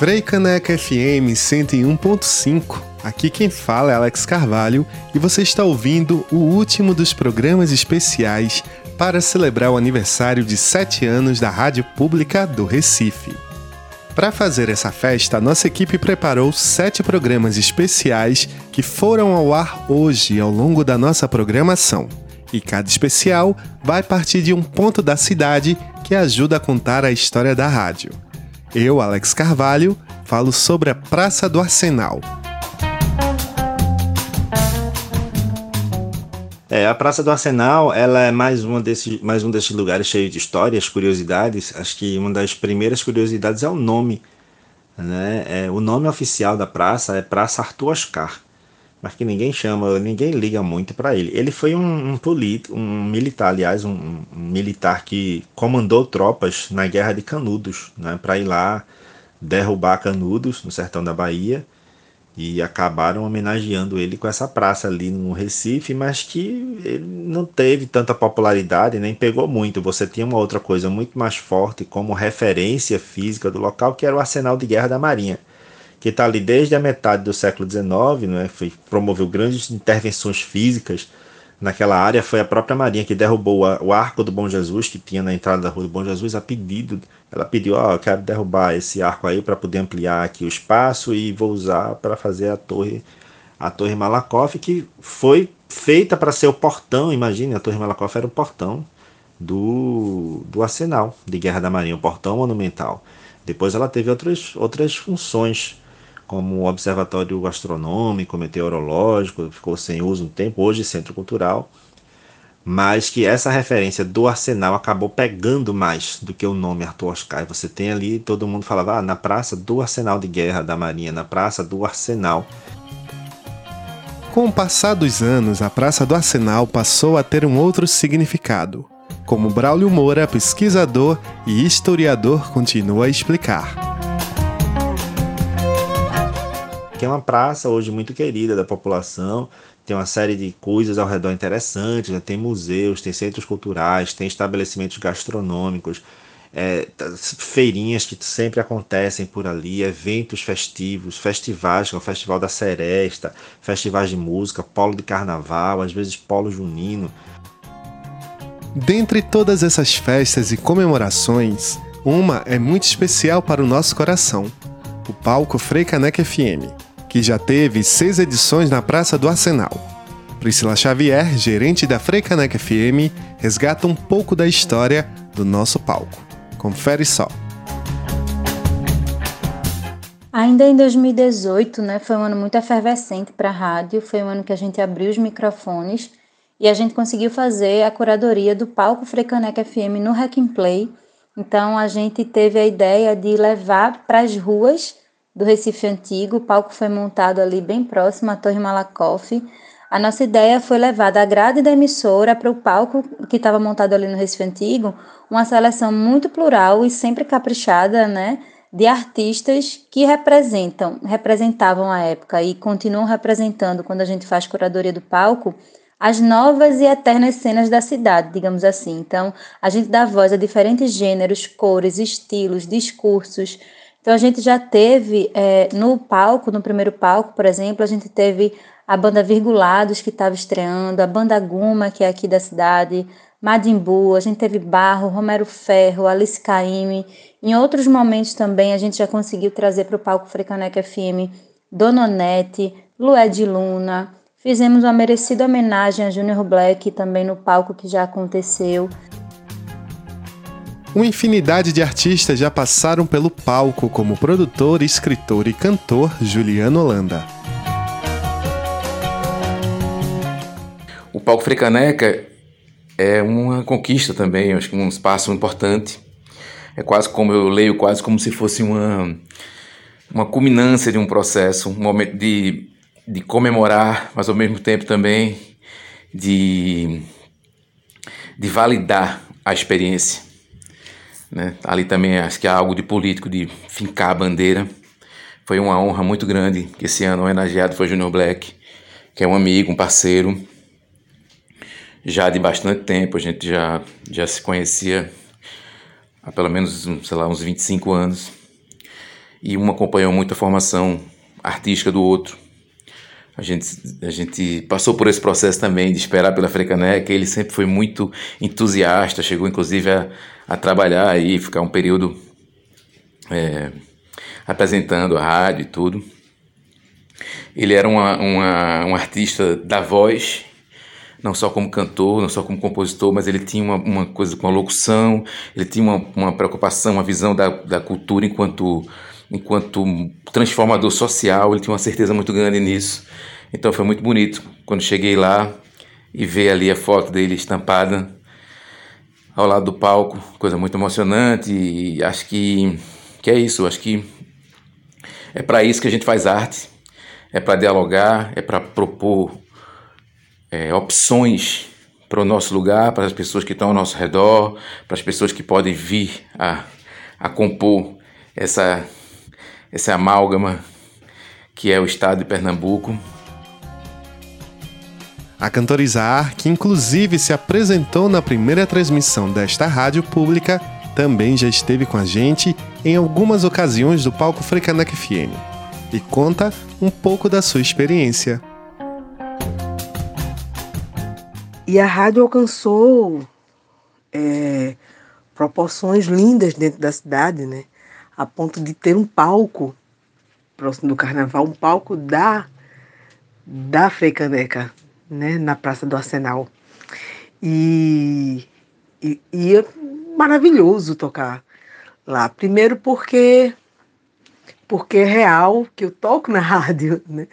Freicaneca FM 101.5. Aqui quem fala é Alex Carvalho e você está ouvindo o último dos programas especiais para celebrar o aniversário de 7 anos da Rádio Pública do Recife. Para fazer essa festa, nossa equipe preparou sete programas especiais que foram ao ar hoje ao longo da nossa programação. E cada especial vai partir de um ponto da cidade que ajuda a contar a história da rádio. Eu, Alex Carvalho, falo sobre a Praça do Arsenal. É, a Praça do Arsenal, ela é mais, uma desse, mais um desses lugares cheios de histórias, curiosidades. Acho que uma das primeiras curiosidades é o nome. Né? É, o nome oficial da praça é Praça Arthur Oscar mas que ninguém chama, ninguém liga muito para ele. Ele foi um, um político, um militar, aliás, um, um, militar que comandou tropas na Guerra de Canudos, né, para ir lá derrubar Canudos no sertão da Bahia e acabaram homenageando ele com essa praça ali no Recife, mas que ele não teve tanta popularidade, nem pegou muito. Você tinha uma outra coisa muito mais forte como referência física do local, que era o Arsenal de Guerra da Marinha que está ali desde a metade do século XIX, né, foi, promoveu grandes intervenções físicas naquela área. Foi a própria Marinha que derrubou a, o arco do Bom Jesus, que tinha na entrada da rua do Bom Jesus, a pedido. Ela pediu: Ó, oh, eu quero derrubar esse arco aí para poder ampliar aqui o espaço e vou usar para fazer a torre, a torre Malakoff, que foi feita para ser o portão. Imagine, a torre Malakoff era o portão do, do arsenal de guerra da Marinha, o portão monumental. Depois ela teve outras, outras funções como observatório astronômico, meteorológico, ficou sem uso um tempo, hoje centro cultural, mas que essa referência do arsenal acabou pegando mais do que o nome Arthur Oscar. Você tem ali, todo mundo falava, ah, na praça do arsenal de guerra da Marinha, na praça do arsenal. Com o passar dos anos, a Praça do Arsenal passou a ter um outro significado, como Braulio Moura, pesquisador e historiador, continua a explicar que é uma praça hoje muito querida da população, tem uma série de coisas ao redor interessantes, né? tem museus, tem centros culturais, tem estabelecimentos gastronômicos, é, feirinhas que sempre acontecem por ali, eventos festivos, festivais, como é o Festival da Seresta, festivais de música, polo de carnaval, às vezes polo junino. Dentre todas essas festas e comemorações, uma é muito especial para o nosso coração: o palco Frei Caneca FM que já teve seis edições na Praça do Arsenal. Priscila Xavier, gerente da Freicaneca FM, resgata um pouco da história do nosso palco. Confere só. Ainda em 2018, né, foi um ano muito efervescente para a rádio, foi um ano que a gente abriu os microfones e a gente conseguiu fazer a curadoria do palco Freicaneca FM no Hack Play. Então a gente teve a ideia de levar para as ruas do Recife Antigo. O palco foi montado ali bem próximo à Torre Malakoff. A nossa ideia foi levar da grade da emissora para o palco que estava montado ali no Recife Antigo, uma seleção muito plural e sempre caprichada, né? De artistas que representam, representavam a época e continuam representando quando a gente faz curadoria do palco, as novas e eternas cenas da cidade, digamos assim. Então, a gente dá voz a diferentes gêneros, cores, estilos, discursos, então a gente já teve é, no palco, no primeiro palco, por exemplo, a gente teve a banda Virgulados que estava estreando, a banda Guma, que é aqui da cidade, Madimbu, a gente teve Barro, Romero Ferro, Alice Caime. Em outros momentos também a gente já conseguiu trazer para o palco Frecaneca FM Dononete, Lué de Luna. Fizemos uma merecida homenagem a Junior Black também no palco que já aconteceu. Uma infinidade de artistas já passaram pelo palco, como produtor, escritor e cantor Juliano Holanda. O palco Frecaneca é uma conquista também, acho que um espaço importante. É quase como eu leio, quase como se fosse uma, uma culminância de um processo, um momento de, de comemorar, mas ao mesmo tempo também de, de validar a experiência. Né? Ali também acho que há algo de político, de fincar a bandeira. Foi uma honra muito grande que esse ano o homenageado foi Junior Black, que é um amigo, um parceiro, já de bastante tempo, a gente já, já se conhecia há pelo menos, sei lá, uns 25 anos. e um acompanhou muito a formação artística do outro. A gente, a gente passou por esse processo também de esperar pela Frecaneca. Ele sempre foi muito entusiasta, chegou inclusive a, a trabalhar aí, ficar um período é, apresentando a rádio e tudo. Ele era uma, uma, um artista da voz, não só como cantor, não só como compositor, mas ele tinha uma, uma coisa com a locução, ele tinha uma, uma preocupação, uma visão da, da cultura enquanto, enquanto transformador social, ele tinha uma certeza muito grande nisso. Então foi muito bonito quando cheguei lá e ver ali a foto dele estampada ao lado do palco, coisa muito emocionante e acho que, que é isso, acho que é para isso que a gente faz arte, é para dialogar, é para propor é, opções para o nosso lugar, para as pessoas que estão ao nosso redor, para as pessoas que podem vir a, a compor essa, essa amálgama que é o estado de Pernambuco. A cantora Isaar, que inclusive se apresentou na primeira transmissão desta rádio pública, também já esteve com a gente em algumas ocasiões do palco Frecanec FM e conta um pouco da sua experiência. E a rádio alcançou é, proporções lindas dentro da cidade, né? A ponto de ter um palco próximo do carnaval, um palco da da Freicaneca, né? Na Praça do Arsenal. E, e, e é maravilhoso tocar lá. Primeiro porque porque é real que eu toco na rádio, né?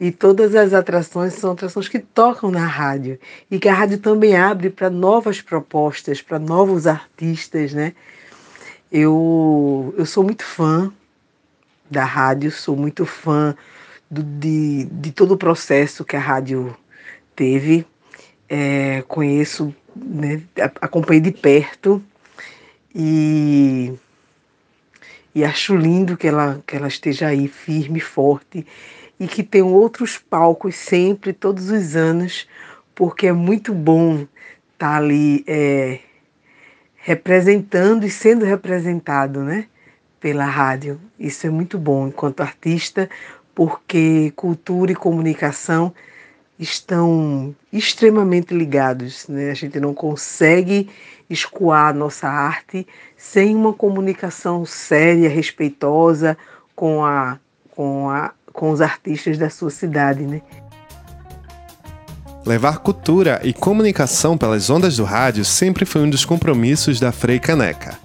E todas as atrações são atrações que tocam na rádio. E que a rádio também abre para novas propostas, para novos artistas, né? Eu, eu sou muito fã da rádio, sou muito fã do, de, de todo o processo que a rádio teve. É, conheço, né, acompanhei de perto e, e acho lindo que ela, que ela esteja aí firme, forte e que tenham outros palcos sempre, todos os anos, porque é muito bom estar tá ali é, representando e sendo representado né, pela rádio. Isso é muito bom enquanto artista, porque cultura e comunicação estão extremamente ligados. Né? A gente não consegue escoar a nossa arte sem uma comunicação séria, respeitosa com a, com a com os artistas da sua cidade, né? Levar cultura e comunicação pelas ondas do rádio sempre foi um dos compromissos da Frei Caneca.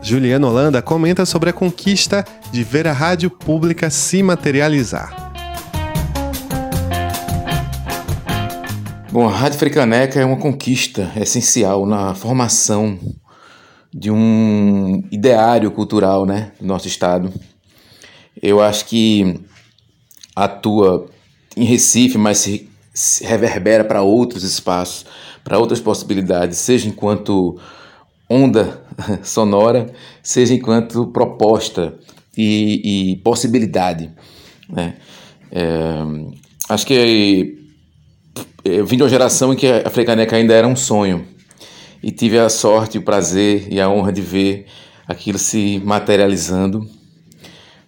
Juliana Holanda comenta sobre a conquista de ver a rádio pública se materializar. Bom, a Rádio Caneca é uma conquista essencial na formação de um ideário cultural né, do nosso estado. Eu acho que atua em Recife, mas se, se reverbera para outros espaços, para outras possibilidades, seja enquanto onda sonora, seja enquanto proposta e, e possibilidade. Né? É, acho que eu vim de uma geração em que a Frecaneca ainda era um sonho e tive a sorte, o prazer e a honra de ver aquilo se materializando.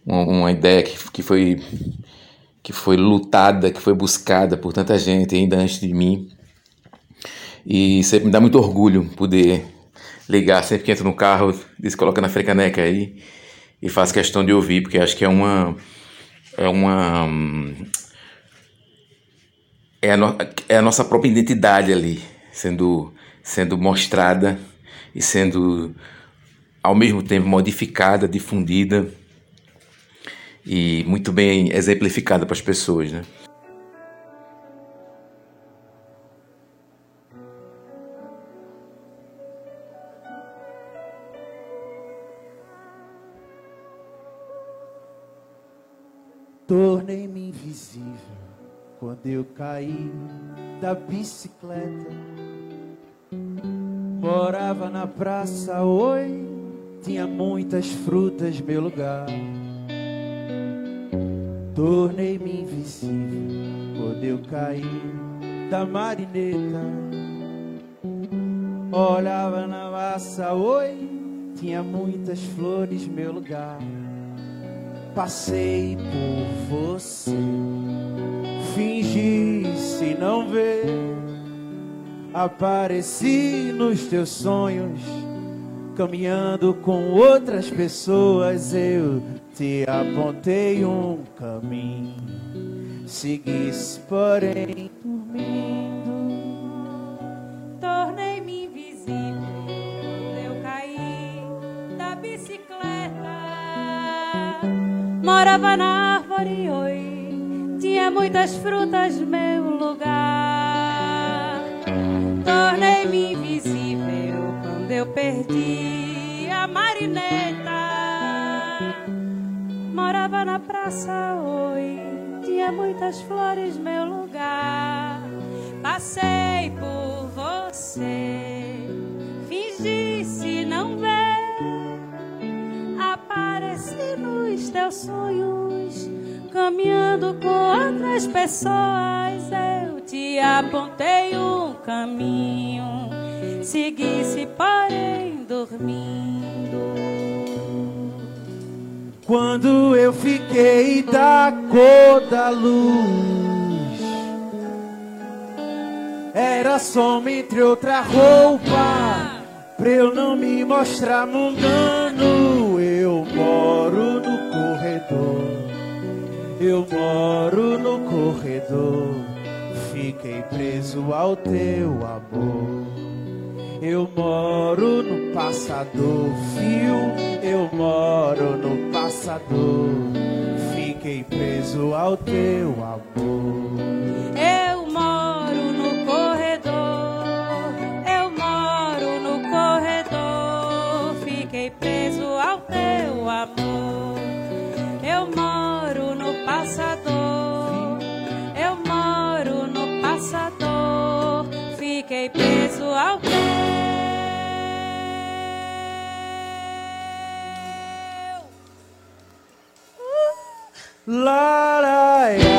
Uma, uma ideia que, que foi que foi lutada, que foi buscada por tanta gente ainda antes de mim. E sempre me dá muito orgulho poder ligar sempre que entro no carro, diz coloca na frecaneca aí e faço questão de ouvir, porque acho que é uma é uma é a, no, é a nossa própria identidade ali sendo sendo mostrada e sendo ao mesmo tempo modificada, difundida e muito bem exemplificada para as pessoas, né? Tornei-me invisível quando eu caí da bicicleta. Morava na praça, oi, tinha muitas frutas, meu lugar. Tornei-me invisível quando eu caí da marineta. Olhava na massa, oi, tinha muitas flores, meu lugar. passei por você. Fingi se não ver. Apareci nos teus sonhos, caminhando com outras pessoas. Eu te apontei um caminho, seguisse, porém, dormindo. Tornei-me invisível, eu caí da bicicleta. Morava na árvore, oi, tinha muitas frutas, meu lugar. Perdi a marineta. Morava na praça, oi, tinha muitas flores, meu lugar. Passei por você, fingi se não ver. Apareci nos teus sonhos, caminhando com outras pessoas. Eu te apontei um caminho, segui-se, porém, dormindo. Quando eu fiquei da cor da luz, era soma entre outra roupa, pra eu não me mostrar mundano. Eu moro no corredor, eu moro no corredor, fiquei preso ao teu amor. Eu moro no passador, fio. Eu moro no passador. Fiquei preso ao teu amor. Eu moro no corredor, eu moro no corredor. Fiquei preso ao teu amor. Eu moro no passador, La la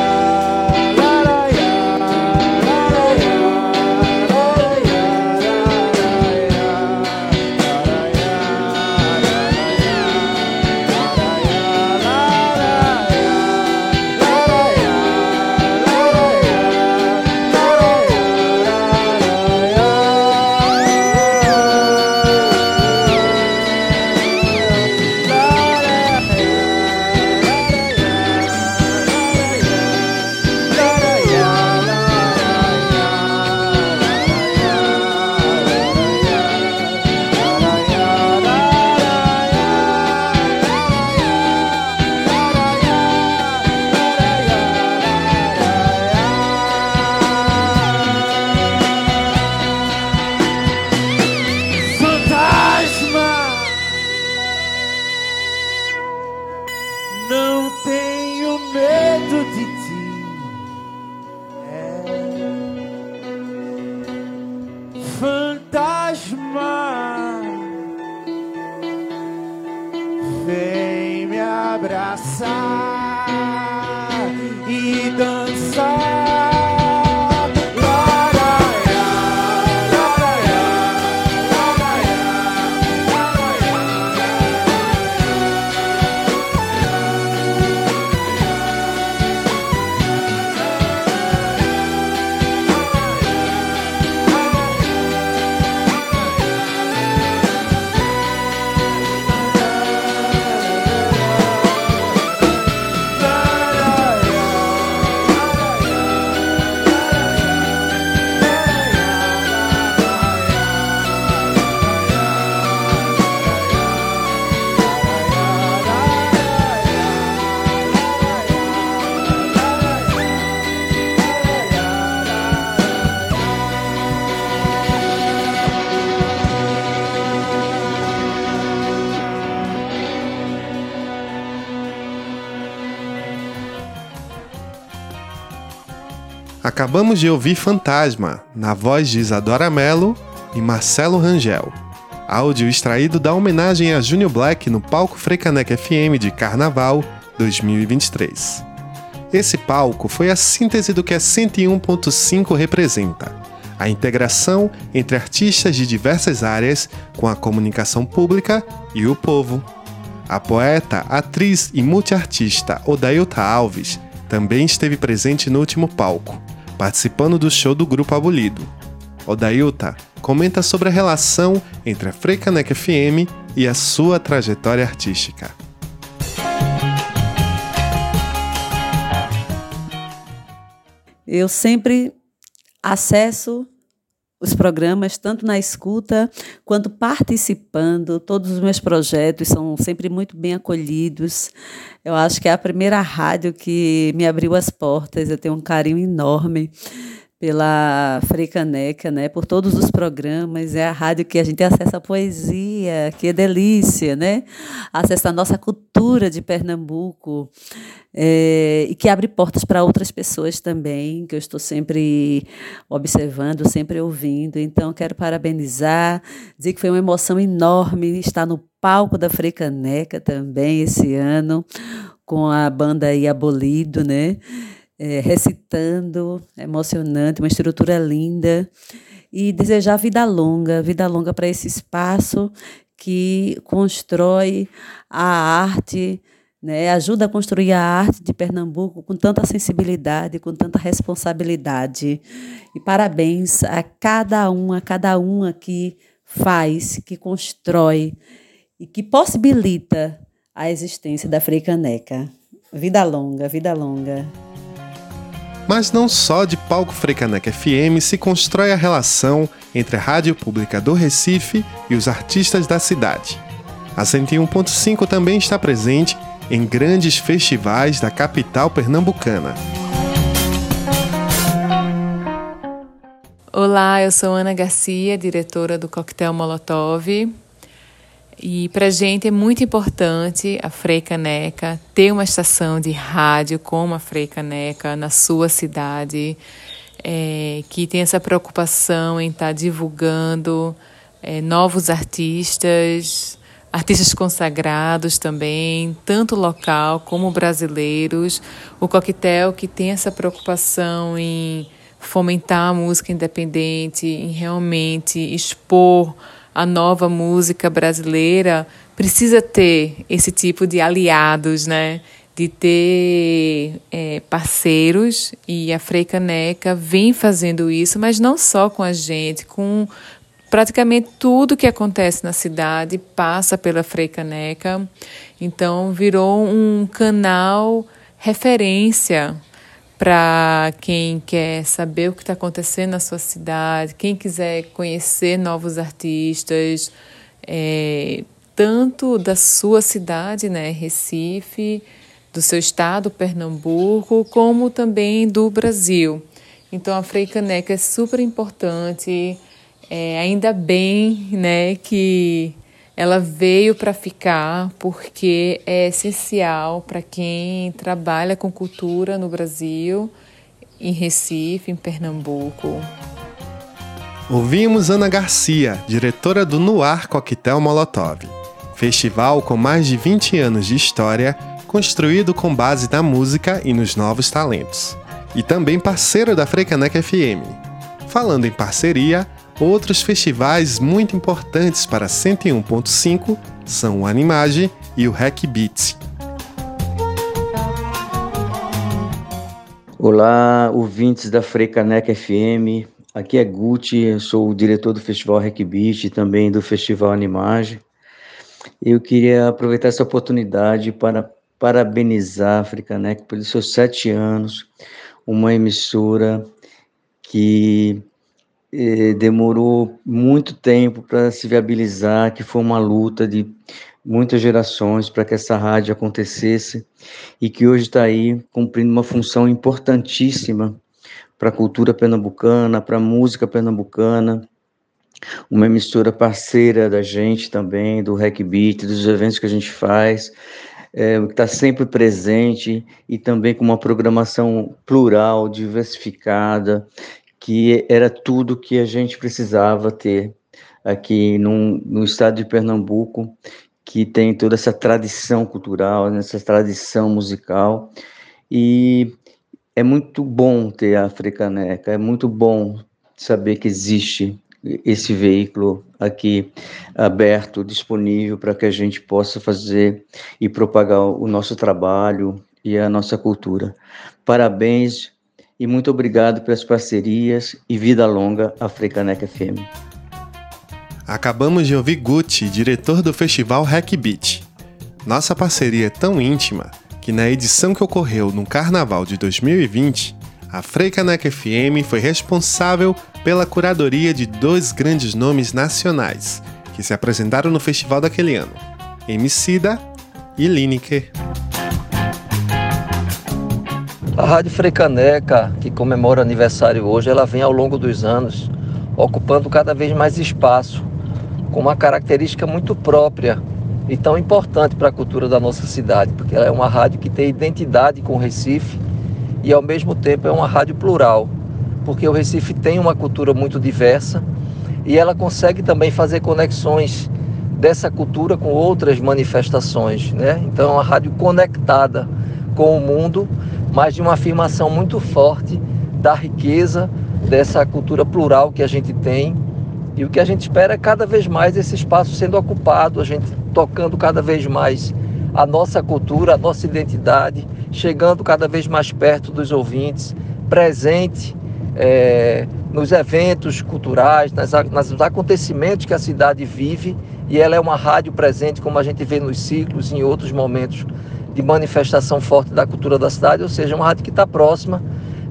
Acabamos de ouvir Fantasma, na voz de Isadora Mello e Marcelo Rangel. Áudio extraído da homenagem a Junior Black no palco Frecanec FM de Carnaval 2023. Esse palco foi a síntese do que a 101.5 representa: a integração entre artistas de diversas áreas com a comunicação pública e o povo. A poeta, atriz e multiartista Odailta Alves também esteve presente no último palco, participando do show do Grupo Abolido. Odailta comenta sobre a relação entre a Freicaneca FM e a sua trajetória artística. Eu sempre acesso os programas, tanto na escuta quanto participando. Todos os meus projetos são sempre muito bem acolhidos. Eu acho que é a primeira rádio que me abriu as portas. Eu tenho um carinho enorme pela Freicaneca, né? Por todos os programas. É a rádio que a gente acessa a poesia, que é delícia, né? Acessa a nossa cultura de Pernambuco é, e que abre portas para outras pessoas também, que eu estou sempre observando, sempre ouvindo. Então, quero parabenizar, dizer que foi uma emoção enorme estar no palco da Freicaneca também esse ano, com a banda aí Abolido, né? É, recitando, emocionante, uma estrutura linda. E desejar vida longa, vida longa para esse espaço que constrói a arte né, ajuda a construir a arte de Pernambuco com tanta sensibilidade, com tanta responsabilidade. E parabéns a cada um, a cada uma que faz, que constrói e que possibilita a existência da Freicaneca. Vida longa, vida longa. Mas não só de Palco Freicaneca FM se constrói a relação entre a Rádio Pública do Recife e os artistas da cidade. A 101.5 também está presente em grandes festivais da capital pernambucana. Olá, eu sou Ana Garcia, diretora do Coquetel Molotov. E para a gente é muito importante a Frei Caneca ter uma estação de rádio como a Frei Caneca na sua cidade, é, que tem essa preocupação em estar tá divulgando é, novos artistas, artistas consagrados também, tanto local como brasileiros. O Coquetel que tem essa preocupação em fomentar a música independente, em realmente expor a nova música brasileira, precisa ter esse tipo de aliados, né? De ter é, parceiros, e a Frei Caneca vem fazendo isso, mas não só com a gente, com praticamente tudo que acontece na cidade passa pela Freicaneca, então virou um canal referência para quem quer saber o que está acontecendo na sua cidade, quem quiser conhecer novos artistas, é, tanto da sua cidade, né, Recife, do seu estado, Pernambuco, como também do Brasil. Então a Freicaneca é super importante é, ainda bem né, que ela veio para ficar, porque é essencial para quem trabalha com cultura no Brasil, em Recife, em Pernambuco. Ouvimos Ana Garcia, diretora do Noir Coquetel Molotov, festival com mais de 20 anos de história, construído com base na música e nos novos talentos. E também parceira da Freicaneca FM. Falando em parceria, Outros festivais muito importantes para 101.5 são o Animage e o Hack Beats. Olá, ouvintes da Freicaneca FM. Aqui é Gucci, sou o diretor do Festival Hack Beat e também do Festival Animage. Eu queria aproveitar essa oportunidade para parabenizar a Freicaneca pelos seus sete anos, uma emissora que demorou muito tempo para se viabilizar, que foi uma luta de muitas gerações para que essa rádio acontecesse e que hoje está aí cumprindo uma função importantíssima para a cultura pernambucana, para a música pernambucana, uma emissora parceira da gente também, do Hack Beat, dos eventos que a gente faz, é, está sempre presente e também com uma programação plural, diversificada, que era tudo que a gente precisava ter aqui num, no estado de Pernambuco, que tem toda essa tradição cultural, essa tradição musical, e é muito bom ter a Africaneca, é muito bom saber que existe esse veículo aqui aberto, disponível para que a gente possa fazer e propagar o nosso trabalho e a nossa cultura. Parabéns e muito obrigado pelas parcerias e vida longa à Frecaneca FM. Acabamos de ouvir Gucci, diretor do festival Hack Beat. Nossa parceria é tão íntima que na edição que ocorreu no Carnaval de 2020, a Freicaneca FM foi responsável pela curadoria de dois grandes nomes nacionais que se apresentaram no festival daquele ano: Emicida e Lineker. A Rádio Frecaneca, que comemora aniversário hoje, ela vem ao longo dos anos ocupando cada vez mais espaço, com uma característica muito própria e tão importante para a cultura da nossa cidade, porque ela é uma rádio que tem identidade com o Recife e ao mesmo tempo é uma rádio plural, porque o Recife tem uma cultura muito diversa e ela consegue também fazer conexões dessa cultura com outras manifestações, né? Então é uma rádio conectada com o mundo, mas de uma afirmação muito forte da riqueza dessa cultura plural que a gente tem. E o que a gente espera é cada vez mais esse espaço sendo ocupado, a gente tocando cada vez mais a nossa cultura, a nossa identidade, chegando cada vez mais perto dos ouvintes, presente é, nos eventos culturais, nas, nos acontecimentos que a cidade vive. E ela é uma rádio presente, como a gente vê nos ciclos e em outros momentos de manifestação forte da cultura da cidade, ou seja, uma rádio que está próxima,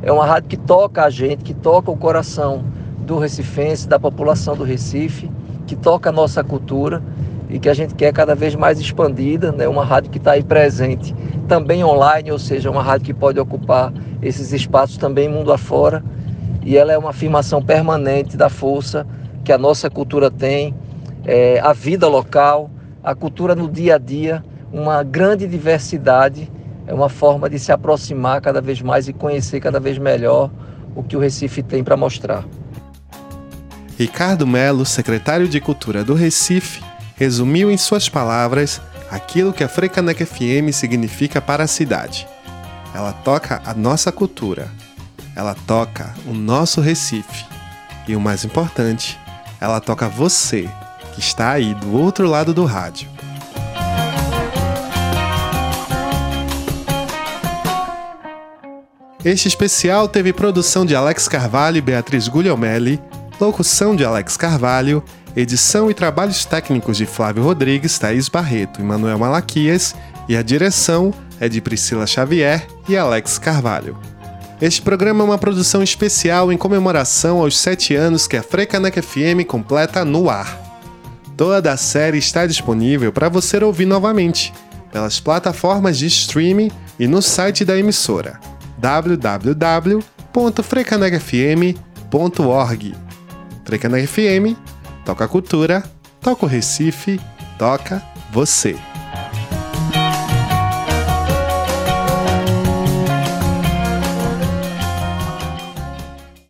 é uma rádio que toca a gente, que toca o coração do recifense, da população do Recife, que toca a nossa cultura e que a gente quer cada vez mais expandida, né? uma rádio que está aí presente também online, ou seja, uma rádio que pode ocupar esses espaços também mundo afora e ela é uma afirmação permanente da força que a nossa cultura tem, é, a vida local, a cultura no dia a dia, uma grande diversidade, é uma forma de se aproximar cada vez mais e conhecer cada vez melhor o que o Recife tem para mostrar. Ricardo Melo, secretário de Cultura do Recife, resumiu em suas palavras aquilo que a Frecaneca FM significa para a cidade. Ela toca a nossa cultura, ela toca o nosso Recife e o mais importante, ela toca você que está aí do outro lado do rádio. Este especial teve produção de Alex Carvalho e Beatriz Guglielmelli, locução de Alex Carvalho, edição e trabalhos técnicos de Flávio Rodrigues, Thaís Barreto e Manuel Malaquias, e a direção é de Priscila Xavier e Alex Carvalho. Este programa é uma produção especial em comemoração aos sete anos que a Frecanec FM completa no ar. Toda a série está disponível para você ouvir novamente pelas plataformas de streaming e no site da emissora www.frecanegfm.org. Frecaneg FM, toca cultura, toca o Recife, toca você.